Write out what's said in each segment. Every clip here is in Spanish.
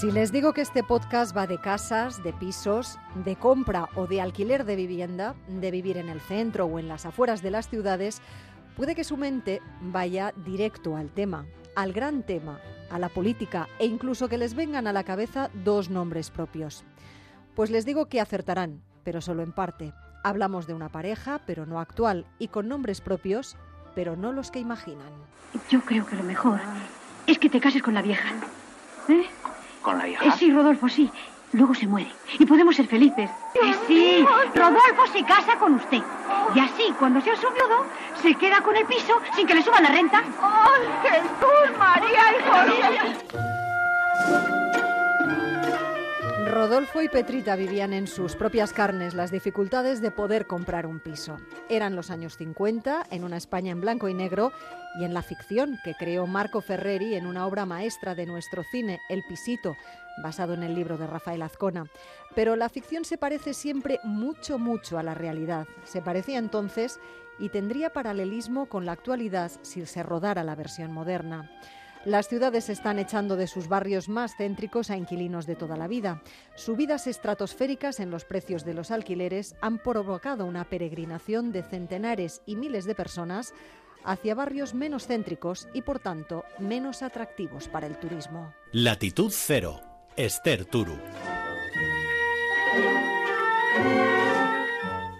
Si les digo que este podcast va de casas, de pisos, de compra o de alquiler de vivienda, de vivir en el centro o en las afueras de las ciudades, puede que su mente vaya directo al tema, al gran tema, a la política e incluso que les vengan a la cabeza dos nombres propios. Pues les digo que acertarán, pero solo en parte. Hablamos de una pareja, pero no actual, y con nombres propios, pero no los que imaginan. Yo creo que lo mejor es que te cases con la vieja. ¿Eh? ¿Con la vieja? Eh, sí, Rodolfo, sí. Luego se muere. Y podemos ser felices. Eh, sí, Rodolfo se casa con usted. Y así, cuando sea su viudo, se queda con el piso sin que le suban la renta. ¡Ay, Jesús, María y José! Rodolfo y Petrita vivían en sus propias carnes las dificultades de poder comprar un piso. Eran los años 50, en una España en blanco y negro, y en la ficción que creó Marco Ferreri en una obra maestra de nuestro cine, El Pisito, basado en el libro de Rafael Azcona. Pero la ficción se parece siempre mucho, mucho a la realidad. Se parecía entonces y tendría paralelismo con la actualidad si se rodara la versión moderna. Las ciudades están echando de sus barrios más céntricos a inquilinos de toda la vida. Subidas estratosféricas en los precios de los alquileres han provocado una peregrinación de centenares y miles de personas hacia barrios menos céntricos y, por tanto, menos atractivos para el turismo. Latitud Cero, Esther Turu.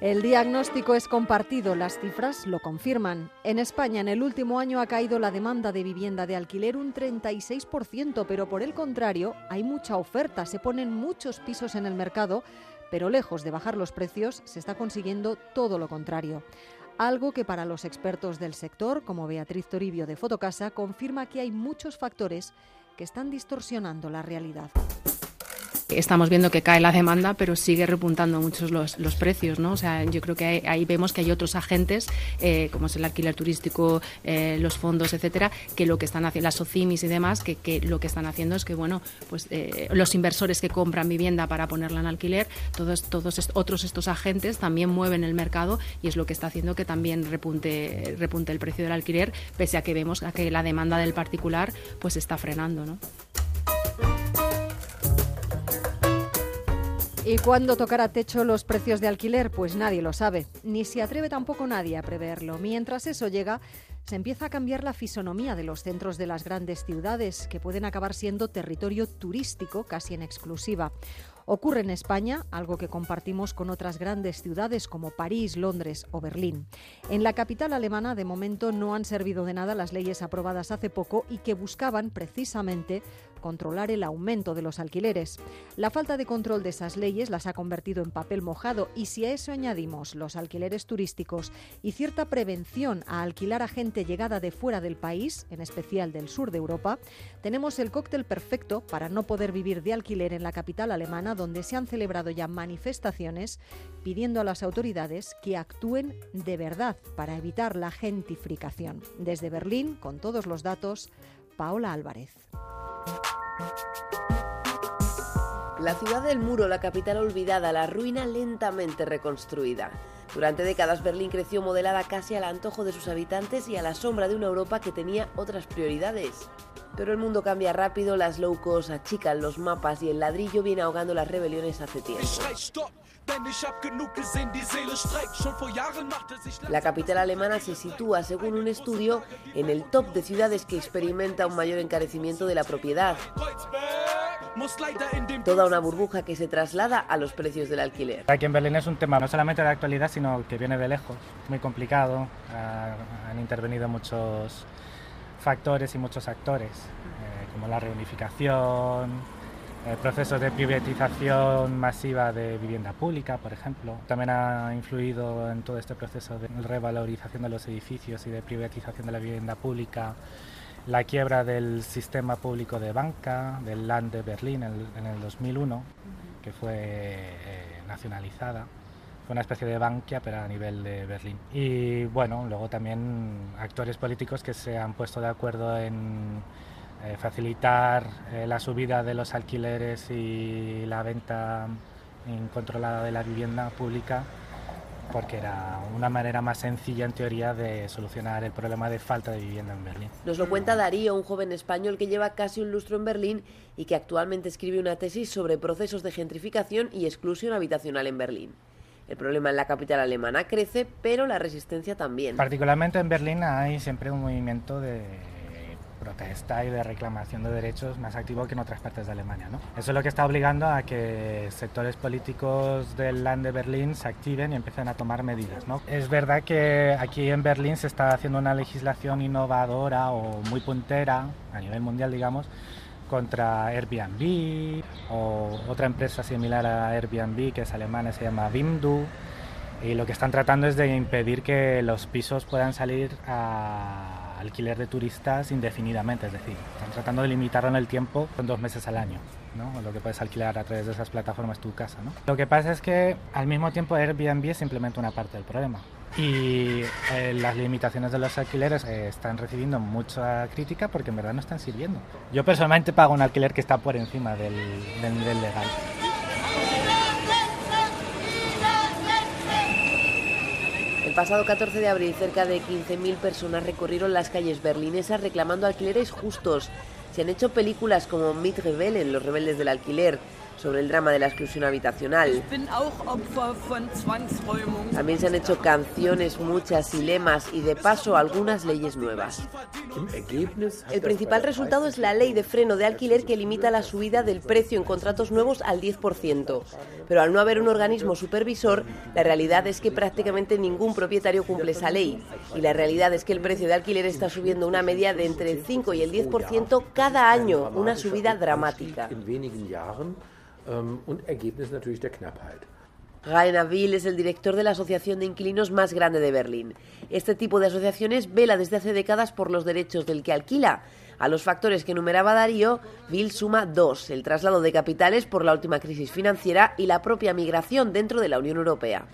El diagnóstico es compartido, las cifras lo confirman. En España en el último año ha caído la demanda de vivienda de alquiler un 36%, pero por el contrario hay mucha oferta, se ponen muchos pisos en el mercado, pero lejos de bajar los precios se está consiguiendo todo lo contrario. Algo que para los expertos del sector, como Beatriz Toribio de Fotocasa, confirma que hay muchos factores que están distorsionando la realidad. Estamos viendo que cae la demanda, pero sigue repuntando muchos los, los precios, ¿no? O sea, yo creo que ahí vemos que hay otros agentes, eh, como es el alquiler turístico, eh, los fondos, etcétera, que lo que están haciendo, las OCIMIS y demás, que, que lo que están haciendo es que, bueno, pues eh, los inversores que compran vivienda para ponerla en alquiler, todos, todos otros estos agentes también mueven el mercado y es lo que está haciendo que también repunte, repunte el precio del alquiler, pese a que vemos a que la demanda del particular pues está frenando, ¿no? ¿Y cuándo tocará techo los precios de alquiler? Pues nadie lo sabe, ni se atreve tampoco nadie a preverlo. Mientras eso llega, se empieza a cambiar la fisonomía de los centros de las grandes ciudades, que pueden acabar siendo territorio turístico casi en exclusiva. Ocurre en España, algo que compartimos con otras grandes ciudades como París, Londres o Berlín. En la capital alemana, de momento, no han servido de nada las leyes aprobadas hace poco y que buscaban precisamente controlar el aumento de los alquileres. La falta de control de esas leyes las ha convertido en papel mojado y si a eso añadimos los alquileres turísticos y cierta prevención a alquilar a gente llegada de fuera del país, en especial del sur de Europa, tenemos el cóctel perfecto para no poder vivir de alquiler en la capital alemana donde se han celebrado ya manifestaciones pidiendo a las autoridades que actúen de verdad para evitar la gentrificación. Desde Berlín, con todos los datos, Paola Álvarez. La ciudad del muro, la capital olvidada, la ruina lentamente reconstruida. Durante décadas Berlín creció modelada casi al antojo de sus habitantes y a la sombra de una Europa que tenía otras prioridades. Pero el mundo cambia rápido, las low cost achican los mapas y el ladrillo viene ahogando las rebeliones hace tiempo. La capital alemana se sitúa, según un estudio, en el top de ciudades que experimenta un mayor encarecimiento de la propiedad. Toda una burbuja que se traslada a los precios del alquiler. Aquí en Berlín es un tema no solamente de actualidad, sino que viene de lejos, muy complicado. Ah, han intervenido muchos factores y muchos actores, eh, como la reunificación, procesos de privatización masiva de vivienda pública, por ejemplo. También ha influido en todo este proceso de revalorización de los edificios y de privatización de la vivienda pública la quiebra del sistema público de banca, del Land de Berlín en el, en el 2001, que fue eh, nacionalizada. Fue una especie de banquia, pero a nivel de Berlín. Y bueno, luego también actores políticos que se han puesto de acuerdo en eh, facilitar eh, la subida de los alquileres y la venta incontrolada de la vivienda pública porque era una manera más sencilla en teoría de solucionar el problema de falta de vivienda en Berlín. Nos lo cuenta Darío, un joven español que lleva casi un lustro en Berlín y que actualmente escribe una tesis sobre procesos de gentrificación y exclusión habitacional en Berlín. El problema en la capital alemana crece, pero la resistencia también. Particularmente en Berlín hay siempre un movimiento de protesta y de reclamación de derechos más activo que en otras partes de Alemania. ¿no? Eso es lo que está obligando a que sectores políticos del Land de Berlín se activen y empiecen a tomar medidas. ¿no? Es verdad que aquí en Berlín se está haciendo una legislación innovadora o muy puntera a nivel mundial, digamos, contra Airbnb o otra empresa similar a Airbnb que es alemana, se llama Wimdu. Y lo que están tratando es de impedir que los pisos puedan salir a alquiler de turistas indefinidamente, es decir, están tratando de limitarlo en el tiempo con dos meses al año. ¿no? lo que puedes alquilar a través de esas plataformas tu casa. ¿no? Lo que pasa es que al mismo tiempo Airbnb es simplemente una parte del problema y eh, las limitaciones de los alquileres eh, están recibiendo mucha crítica porque en verdad no están sirviendo. Yo personalmente pago un alquiler que está por encima del, del nivel legal. El pasado 14 de abril, cerca de 15.000 personas recorrieron las calles berlinesas reclamando alquileres justos. Se han hecho películas como Mit Rebellen, Los rebeldes del alquiler, sobre el drama de la exclusión habitacional. También se han hecho canciones, muchas y lemas y de paso algunas leyes nuevas. El principal resultado es la ley de freno de alquiler que limita la subida del precio en contratos nuevos al 10%. Pero al no haber un organismo supervisor, la realidad es que prácticamente ningún propietario cumple esa ley. Y la realidad es que el precio de alquiler está subiendo una media de entre el 5 y el 10% cada año, una subida dramática. Und Ergebnis natürlich der Knappheit. Rainer Will es el director de la asociación de inquilinos más grande de Berlín. Este tipo de asociaciones vela desde hace décadas por los derechos del que alquila. A los factores que enumeraba Darío, Will suma dos, el traslado de capitales por la última crisis financiera y la propia migración dentro de la Unión Europea.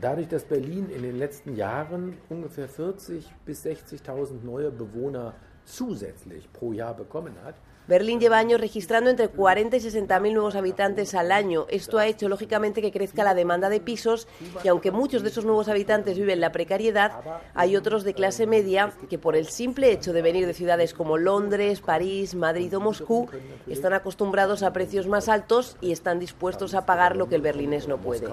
Dadurch, dass Berlin in den letzten Jahren ungefähr 40 bis 60.000 neue Bewohner zusätzlich pro Jahr bekommen hat, Berlín lleva años registrando entre 40 y 60 mil nuevos habitantes al año. Esto ha hecho, lógicamente, que crezca la demanda de pisos y aunque muchos de esos nuevos habitantes viven la precariedad, hay otros de clase media que por el simple hecho de venir de ciudades como Londres, París, Madrid o Moscú, están acostumbrados a precios más altos y están dispuestos a pagar lo que el berlinés no puede.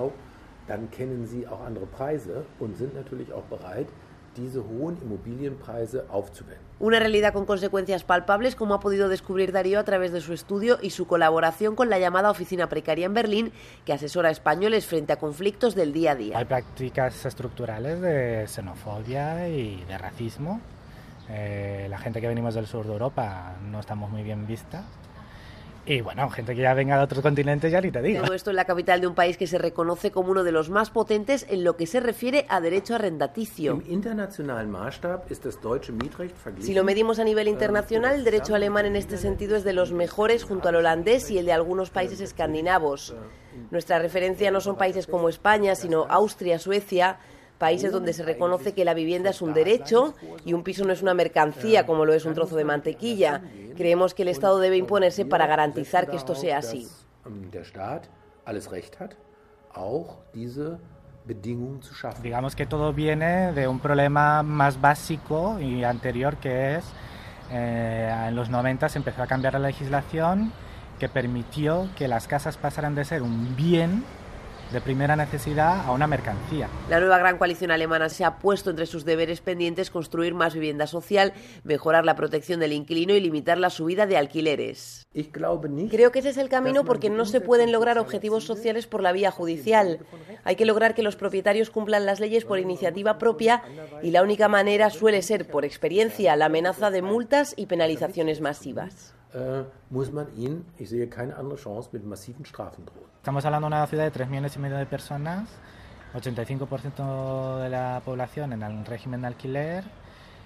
Una realidad con consecuencias palpables, como ha podido descubrir Darío a través de su estudio y su colaboración con la llamada Oficina Precaria en Berlín, que asesora a españoles frente a conflictos del día a día. Hay prácticas estructurales de xenofobia y de racismo. Eh, la gente que venimos del sur de Europa no estamos muy bien vistas y bueno, gente que ya venga de otros continentes ya ni te digo. Todo esto en la capital de un país que se reconoce como uno de los más potentes en lo que se refiere a derecho arrendaticio. Si lo medimos a nivel internacional, el derecho alemán en este sentido es de los mejores junto al holandés y el de algunos países escandinavos. Nuestra referencia no son países como España, sino Austria, Suecia, países donde se reconoce que la vivienda es un derecho y un piso no es una mercancía como lo es un trozo de mantequilla. Creemos que el Estado debe imponerse para garantizar que esto sea así. Digamos que todo viene de un problema más básico y anterior que es eh, en los 90 se empezó a cambiar la legislación que permitió que las casas pasaran de ser un bien de primera necesidad a una mercancía. La nueva gran coalición alemana se ha puesto entre sus deberes pendientes construir más vivienda social, mejorar la protección del inquilino y limitar la subida de alquileres. Creo que ese es el camino porque no se pueden lograr objetivos sociales por la vía judicial. Hay que lograr que los propietarios cumplan las leyes por iniciativa propia y la única manera suele ser, por experiencia, la amenaza de multas y penalizaciones masivas. Äh, muss man ihn, ich sehe keine andere Chance, mit massiven Strafen drohen. Estamos hablando de una ciudad de 3 millones y medio de personas, 85% de la población en el régimen de alquiler.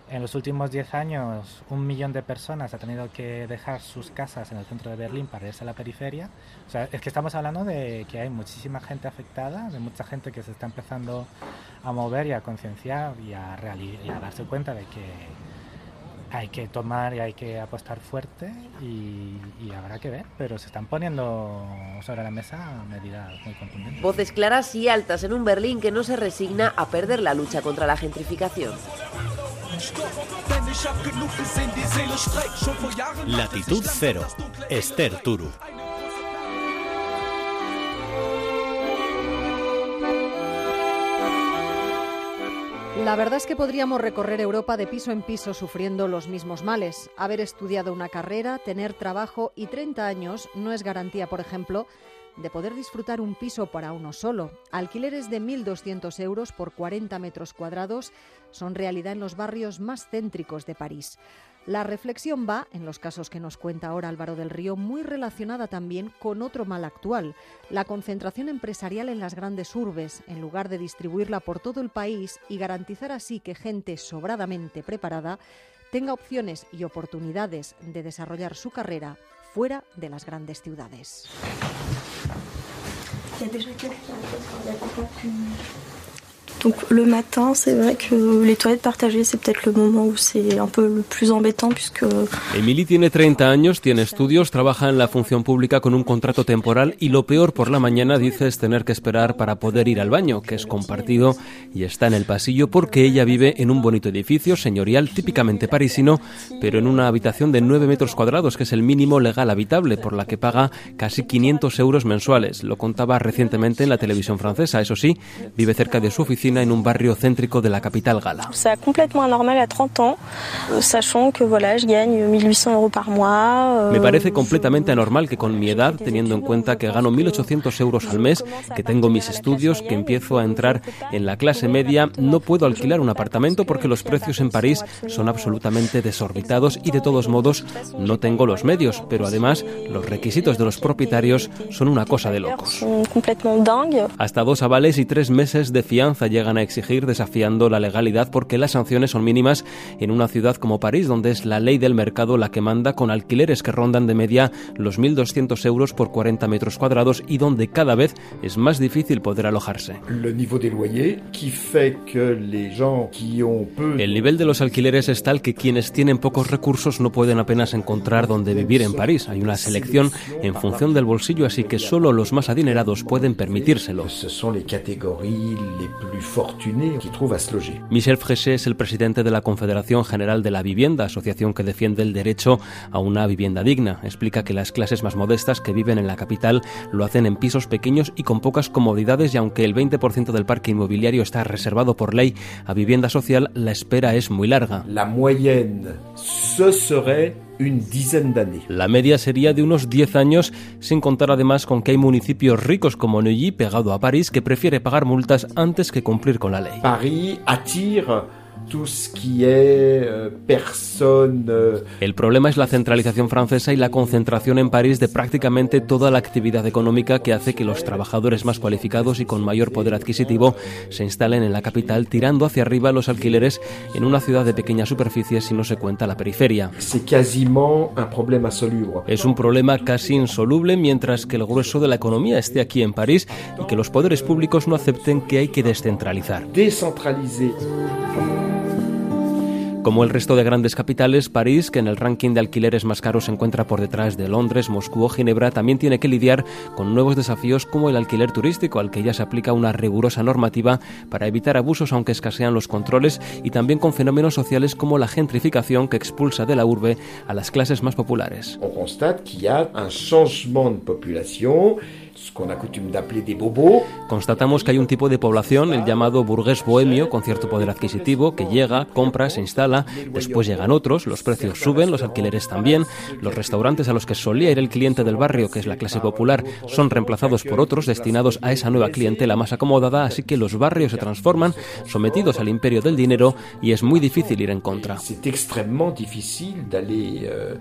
En los últimos 10 años, un millón de personas ha tenido que dejar sus casas en el centro de Berlín para irse a la periferia. O sea, es que estamos hablando de que hay muchísima gente afectada, de mucha gente que se está empezando a mover y a concienciar y, y a darse cuenta de que hay que tomar y hay que apostar fuerte y, y, habrá que ver, pero se están poniendo sobre la mesa medidas muy contundentes. Voces claras y altas en un Berlín que no se resigna a perder la lucha contra la gentrificación. Latitud Cero, Esther Turu. La verdad es que podríamos recorrer Europa de piso en piso sufriendo los mismos males. Haber estudiado una carrera, tener trabajo y 30 años no es garantía, por ejemplo, de poder disfrutar un piso para uno solo. Alquileres de 1.200 euros por 40 metros cuadrados son realidad en los barrios más céntricos de París. La reflexión va, en los casos que nos cuenta ahora Álvaro del Río, muy relacionada también con otro mal actual, la concentración empresarial en las grandes urbes, en lugar de distribuirla por todo el país y garantizar así que gente sobradamente preparada tenga opciones y oportunidades de desarrollar su carrera fuera de las grandes ciudades. Donc le matin, c'est vrai que les toilettes partagées, c'est peut-être le moment où c'est un peu le plus embêtant puisque... Emily tiene 30 años, tiene estudios, trabaja en la función pública con un contrato temporal y lo peor por la mañana, dice, es tener que esperar para poder ir al baño, que es compartido y está en el pasillo porque ella vive en un bonito edificio señorial típicamente parisino, pero en una habitación de 9 metros cuadrados, que es el mínimo legal habitable, por la que paga casi 500 euros mensuales. Lo contaba recientemente en la televisión francesa. Eso sí, vive cerca de su oficina en un barrio céntrico de la capital gala. C'est complètement anormal à 30 ans, euh, sachant que voilà, je gagne 1800 euros par mois. Me parece completamente anormal que con mi edad, teniendo en cuenta que gano 1800 euros al mes, que tengo mis estudios, que empiezo a entrar en la clase media, no puedo alquilar un apartamento porque los precios en París son absolutamente desorbitados y de todos modos no tengo los medios, pero además los requisitos de los propietarios son una cosa de locos. Hasta dos avales y tres meses de fianza llegan a exigir desafiando la legalidad porque las sanciones son mínimas en una ciudad como París, donde es la ley del mercado la que manda con alquileres que rondan de media los 1.200 euros por 40 metros cuadrados y donde cada vez es más difícil poder alojarse. El nivel de los alquileres es tal que quienes tienen pocos recursos no pueden apenas encontrar dónde vivir en París. Hay una selección en función del bolsillo, así que solo los más adinerados pueden permitírselo. Michel Fréchet es el presidente de la Confederación General de la Vivienda, asociación que defiende el derecho a una vivienda digna. Explica que las clases más modestas que viven en la capital lo hacen en pisos pequeños y con pocas comodidades y aunque el 20% del parque inmobiliario está reservado por ley a vivienda social, la espera es muy larga. La moyenne, ce serait la media sería de unos 10 años, sin contar además con que hay municipios ricos como Neuilly, pegado a París, que prefiere pagar multas antes que cumplir con la ley. París attire Euh, euh, El problema es la centralización francesa y la concentración en París de prácticamente toda la actividad económica que hace que los trabajadores más cualificados y con mayor poder adquisitivo se instalen en la capital, tirando hacia arriba los alquileres en una ciudad de pequeña superficie si no se cuenta la periferia. Es un problema casi insoluble mientras que el grueso de la economía esté aquí en París y que los poderes públicos no acepten que hay que descentralizar. Como el resto de grandes capitales, París, que en el ranking de alquileres más caros se encuentra por detrás de Londres, Moscú o Ginebra, también tiene que lidiar con nuevos desafíos como el alquiler turístico, al que ya se aplica una rigurosa normativa para evitar abusos aunque escasean los controles, y también con fenómenos sociales como la gentrificación que expulsa de la urbe a las clases más populares. On constate qu'il y un changement de population Constatamos que hay un tipo de población, el llamado burgués bohemio, con cierto poder adquisitivo, que llega, compra, se instala, después llegan otros, los precios suben, los alquileres también, los restaurantes a los que solía ir el cliente del barrio, que es la clase popular, son reemplazados por otros destinados a esa nueva clientela más acomodada, así que los barrios se transforman, sometidos al imperio del dinero, y es muy difícil ir en contra. Euh,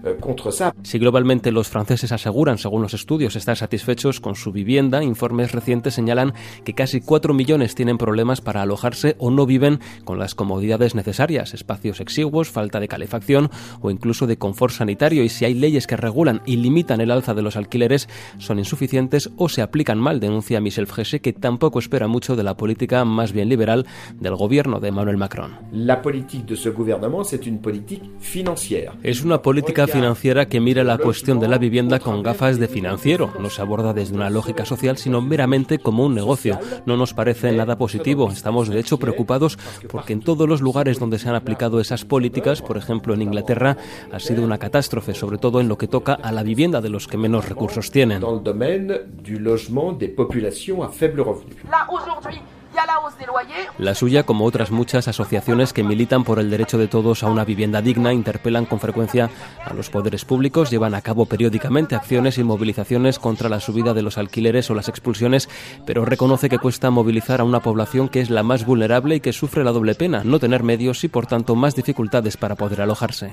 si globalmente los franceses aseguran, según los estudios, estar satisfechos con su vivienda. Informes recientes señalan que casi 4 millones tienen problemas para alojarse o no viven con las comodidades necesarias, espacios exiguos, falta de calefacción o incluso de confort sanitario. Y si hay leyes que regulan y limitan el alza de los alquileres, son insuficientes o se aplican mal, denuncia Michel Frege, que tampoco espera mucho de la política más bien liberal del gobierno de Emmanuel Macron. La política de ce gouvernement, c'est une politique financière. Es una política financiera que mira la cuestión de la vivienda con gafas de financiero. No se aborda desde una lógica social, sino meramente como un negocio. No nos parece nada positivo. Estamos, de hecho, preocupados porque en todos los lugares donde se han aplicado esas políticas, por ejemplo en Inglaterra, ha sido una catástrofe, sobre todo en lo que toca a la vivienda de los que menos recursos tienen. La suya, como otras muchas asociaciones que militan por el derecho de todos a una vivienda digna, interpelan con frecuencia a los poderes públicos, llevan a cabo periódicamente acciones y movilizaciones contra la subida de los alquileres o las expulsiones, pero reconoce que cuesta movilizar a una población que es la más vulnerable y que sufre la doble pena, no tener medios y por tanto más dificultades para poder alojarse.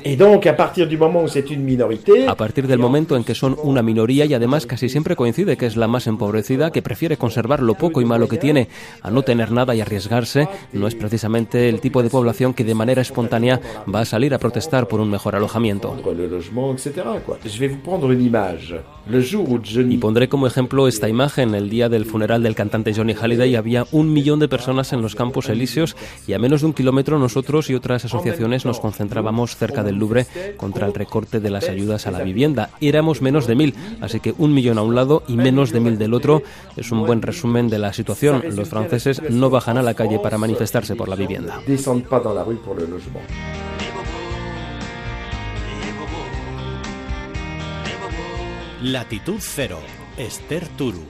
A partir del momento en que son una minoría y además casi siempre coincide que es la más empobrecida, que prefiere conservar lo poco y malo que tiene a no tener nada y arriesgarse, no es precisamente el tipo de población que de manera espontánea va a salir a protestar por un mejor alojamiento. Y pondré como ejemplo esta imagen. El día del funeral del cantante Johnny Halliday había un millón de personas en los campos elíseos y a menos de un kilómetro nosotros y otras asociaciones nos concentrábamos cerca del Louvre contra el recorte de las ayudas a la vivienda. Éramos menos de mil, así que un millón a un lado y menos de mil del otro es un buen resumen de la situación. Los franceses no bajan a la calle para manifestarse por la vivienda. Latitud Cero, Esther Turu.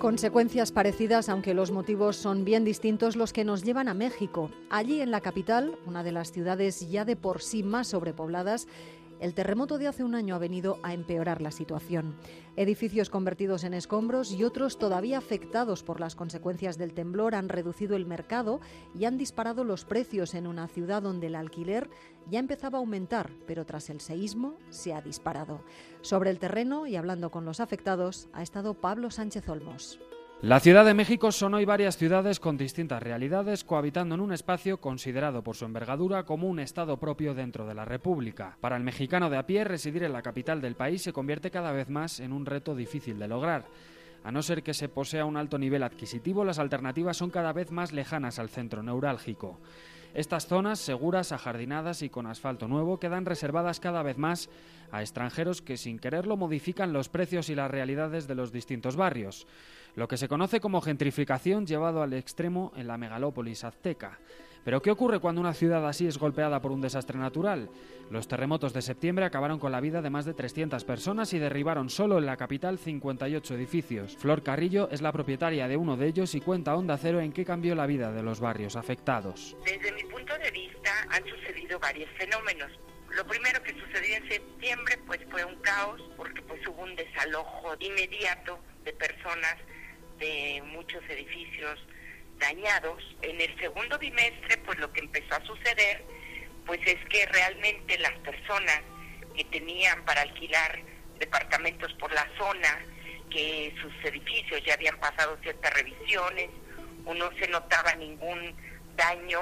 Consecuencias parecidas, aunque los motivos son bien distintos, los que nos llevan a México. Allí en la capital, una de las ciudades ya de por sí más sobrepobladas, el terremoto de hace un año ha venido a empeorar la situación. Edificios convertidos en escombros y otros todavía afectados por las consecuencias del temblor han reducido el mercado y han disparado los precios en una ciudad donde el alquiler ya empezaba a aumentar, pero tras el seísmo se ha disparado. Sobre el terreno y hablando con los afectados ha estado Pablo Sánchez Olmos. La Ciudad de México son hoy varias ciudades con distintas realidades cohabitando en un espacio considerado por su envergadura como un estado propio dentro de la República. Para el mexicano de a pie, residir en la capital del país se convierte cada vez más en un reto difícil de lograr. A no ser que se posea un alto nivel adquisitivo, las alternativas son cada vez más lejanas al centro neurálgico. Estas zonas, seguras, ajardinadas y con asfalto nuevo, quedan reservadas cada vez más a extranjeros que sin quererlo modifican los precios y las realidades de los distintos barrios lo que se conoce como gentrificación llevado al extremo en la megalópolis azteca. Pero ¿qué ocurre cuando una ciudad así es golpeada por un desastre natural? Los terremotos de septiembre acabaron con la vida de más de 300 personas y derribaron solo en la capital 58 edificios. Flor Carrillo es la propietaria de uno de ellos y cuenta a Onda Cero en qué cambió la vida de los barrios afectados. Desde mi punto de vista han sucedido varios fenómenos. Lo primero que sucedió en septiembre pues fue un caos porque pues hubo un desalojo inmediato de personas de muchos edificios dañados. En el segundo bimestre, pues lo que empezó a suceder, pues es que realmente las personas que tenían para alquilar departamentos por la zona, que sus edificios ya habían pasado ciertas revisiones, o no se notaba ningún daño,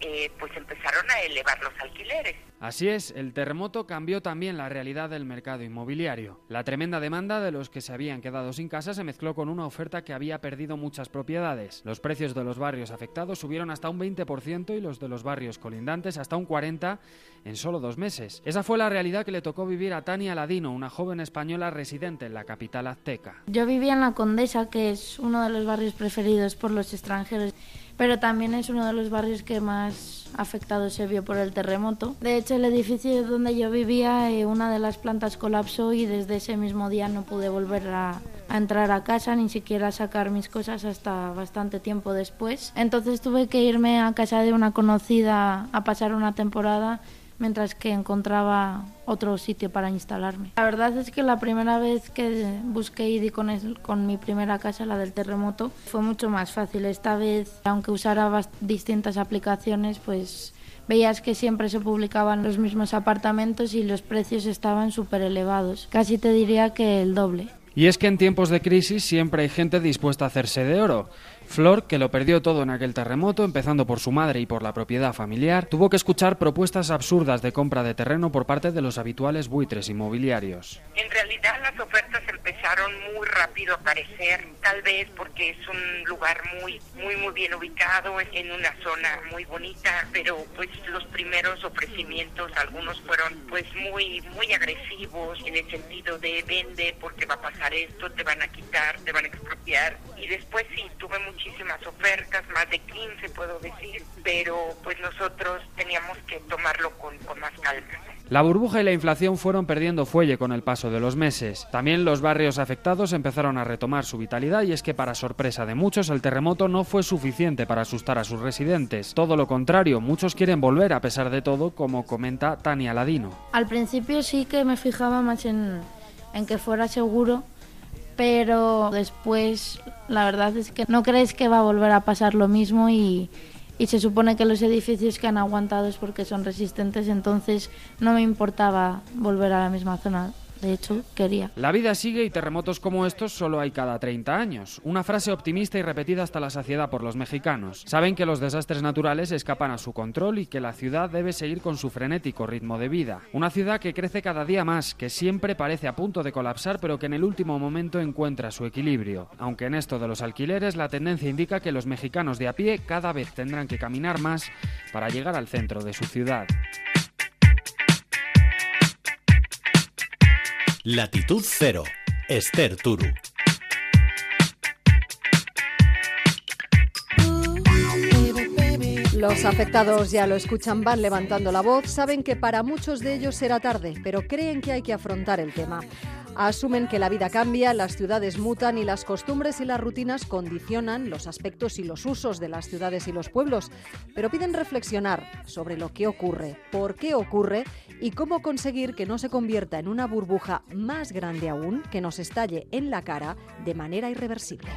eh, pues empezaron a elevar los alquileres. Así es, el terremoto cambió también la realidad del mercado inmobiliario. La tremenda demanda de los que se habían quedado sin casa se mezcló con una oferta que había perdido muchas propiedades. Los precios de los barrios afectados subieron hasta un 20% y los de los barrios colindantes hasta un 40% en solo dos meses. Esa fue la realidad que le tocó vivir a Tania Ladino, una joven española residente en la capital azteca. Yo vivía en la Condesa, que es uno de los barrios preferidos por los extranjeros, pero también es uno de los barrios que más afectado se vio por el terremoto. De hecho, el edificio donde yo vivía, eh, una de las plantas colapsó y desde ese mismo día no pude volver a, a entrar a casa, ni siquiera sacar mis cosas hasta bastante tiempo después. Entonces tuve que irme a casa de una conocida a pasar una temporada mientras que encontraba otro sitio para instalarme. La verdad es que la primera vez que busqué y di con, el- con mi primera casa, la del terremoto, fue mucho más fácil. Esta vez, aunque usara distintas aplicaciones, pues veías que siempre se publicaban los mismos apartamentos y los precios estaban súper elevados. Casi te diría que el doble. Y es que en tiempos de crisis siempre hay gente dispuesta a hacerse de oro. Flor, que lo perdió todo en aquel terremoto, empezando por su madre y por la propiedad familiar, tuvo que escuchar propuestas absurdas de compra de terreno por parte de los habituales buitres inmobiliarios. En realidad las ofertas empezaron muy rápido a aparecer, tal vez porque es un lugar muy muy muy bien ubicado en una zona muy bonita, pero pues los primeros ofrecimientos algunos fueron pues muy muy agresivos en el sentido de vende porque va a pasar esto, te van a quitar, te van a expropiar y después sí tuve muchísimas ofertas, más de 15 puedo decir, pero pues nosotros teníamos que tomarlo con, con más calma. La burbuja y la inflación fueron perdiendo fuelle con el paso de los meses. También los barrios afectados empezaron a retomar su vitalidad y es que para sorpresa de muchos el terremoto no fue suficiente para asustar a sus residentes. Todo lo contrario, muchos quieren volver a pesar de todo, como comenta Tania Ladino. Al principio sí que me fijaba más en, en que fuera seguro, pero después la verdad es que no crees que va a volver a pasar lo mismo y y se supone que los edificios que han aguantado es porque son resistentes, entonces no me importaba volver a la misma zona. De hecho, quería. La vida sigue y terremotos como estos solo hay cada 30 años. Una frase optimista y repetida hasta la saciedad por los mexicanos. Saben que los desastres naturales escapan a su control y que la ciudad debe seguir con su frenético ritmo de vida. Una ciudad que crece cada día más, que siempre parece a punto de colapsar, pero que en el último momento encuentra su equilibrio. Aunque en esto de los alquileres la tendencia indica que los mexicanos de a pie cada vez tendrán que caminar más para llegar al centro de su ciudad. Latitud Cero, Esther Turu. Los afectados ya lo escuchan, van levantando la voz, saben que para muchos de ellos será tarde, pero creen que hay que afrontar el tema. Asumen que la vida cambia, las ciudades mutan y las costumbres y las rutinas condicionan los aspectos y los usos de las ciudades y los pueblos, pero piden reflexionar sobre lo que ocurre, por qué ocurre y cómo conseguir que no se convierta en una burbuja más grande aún que nos estalle en la cara de manera irreversible.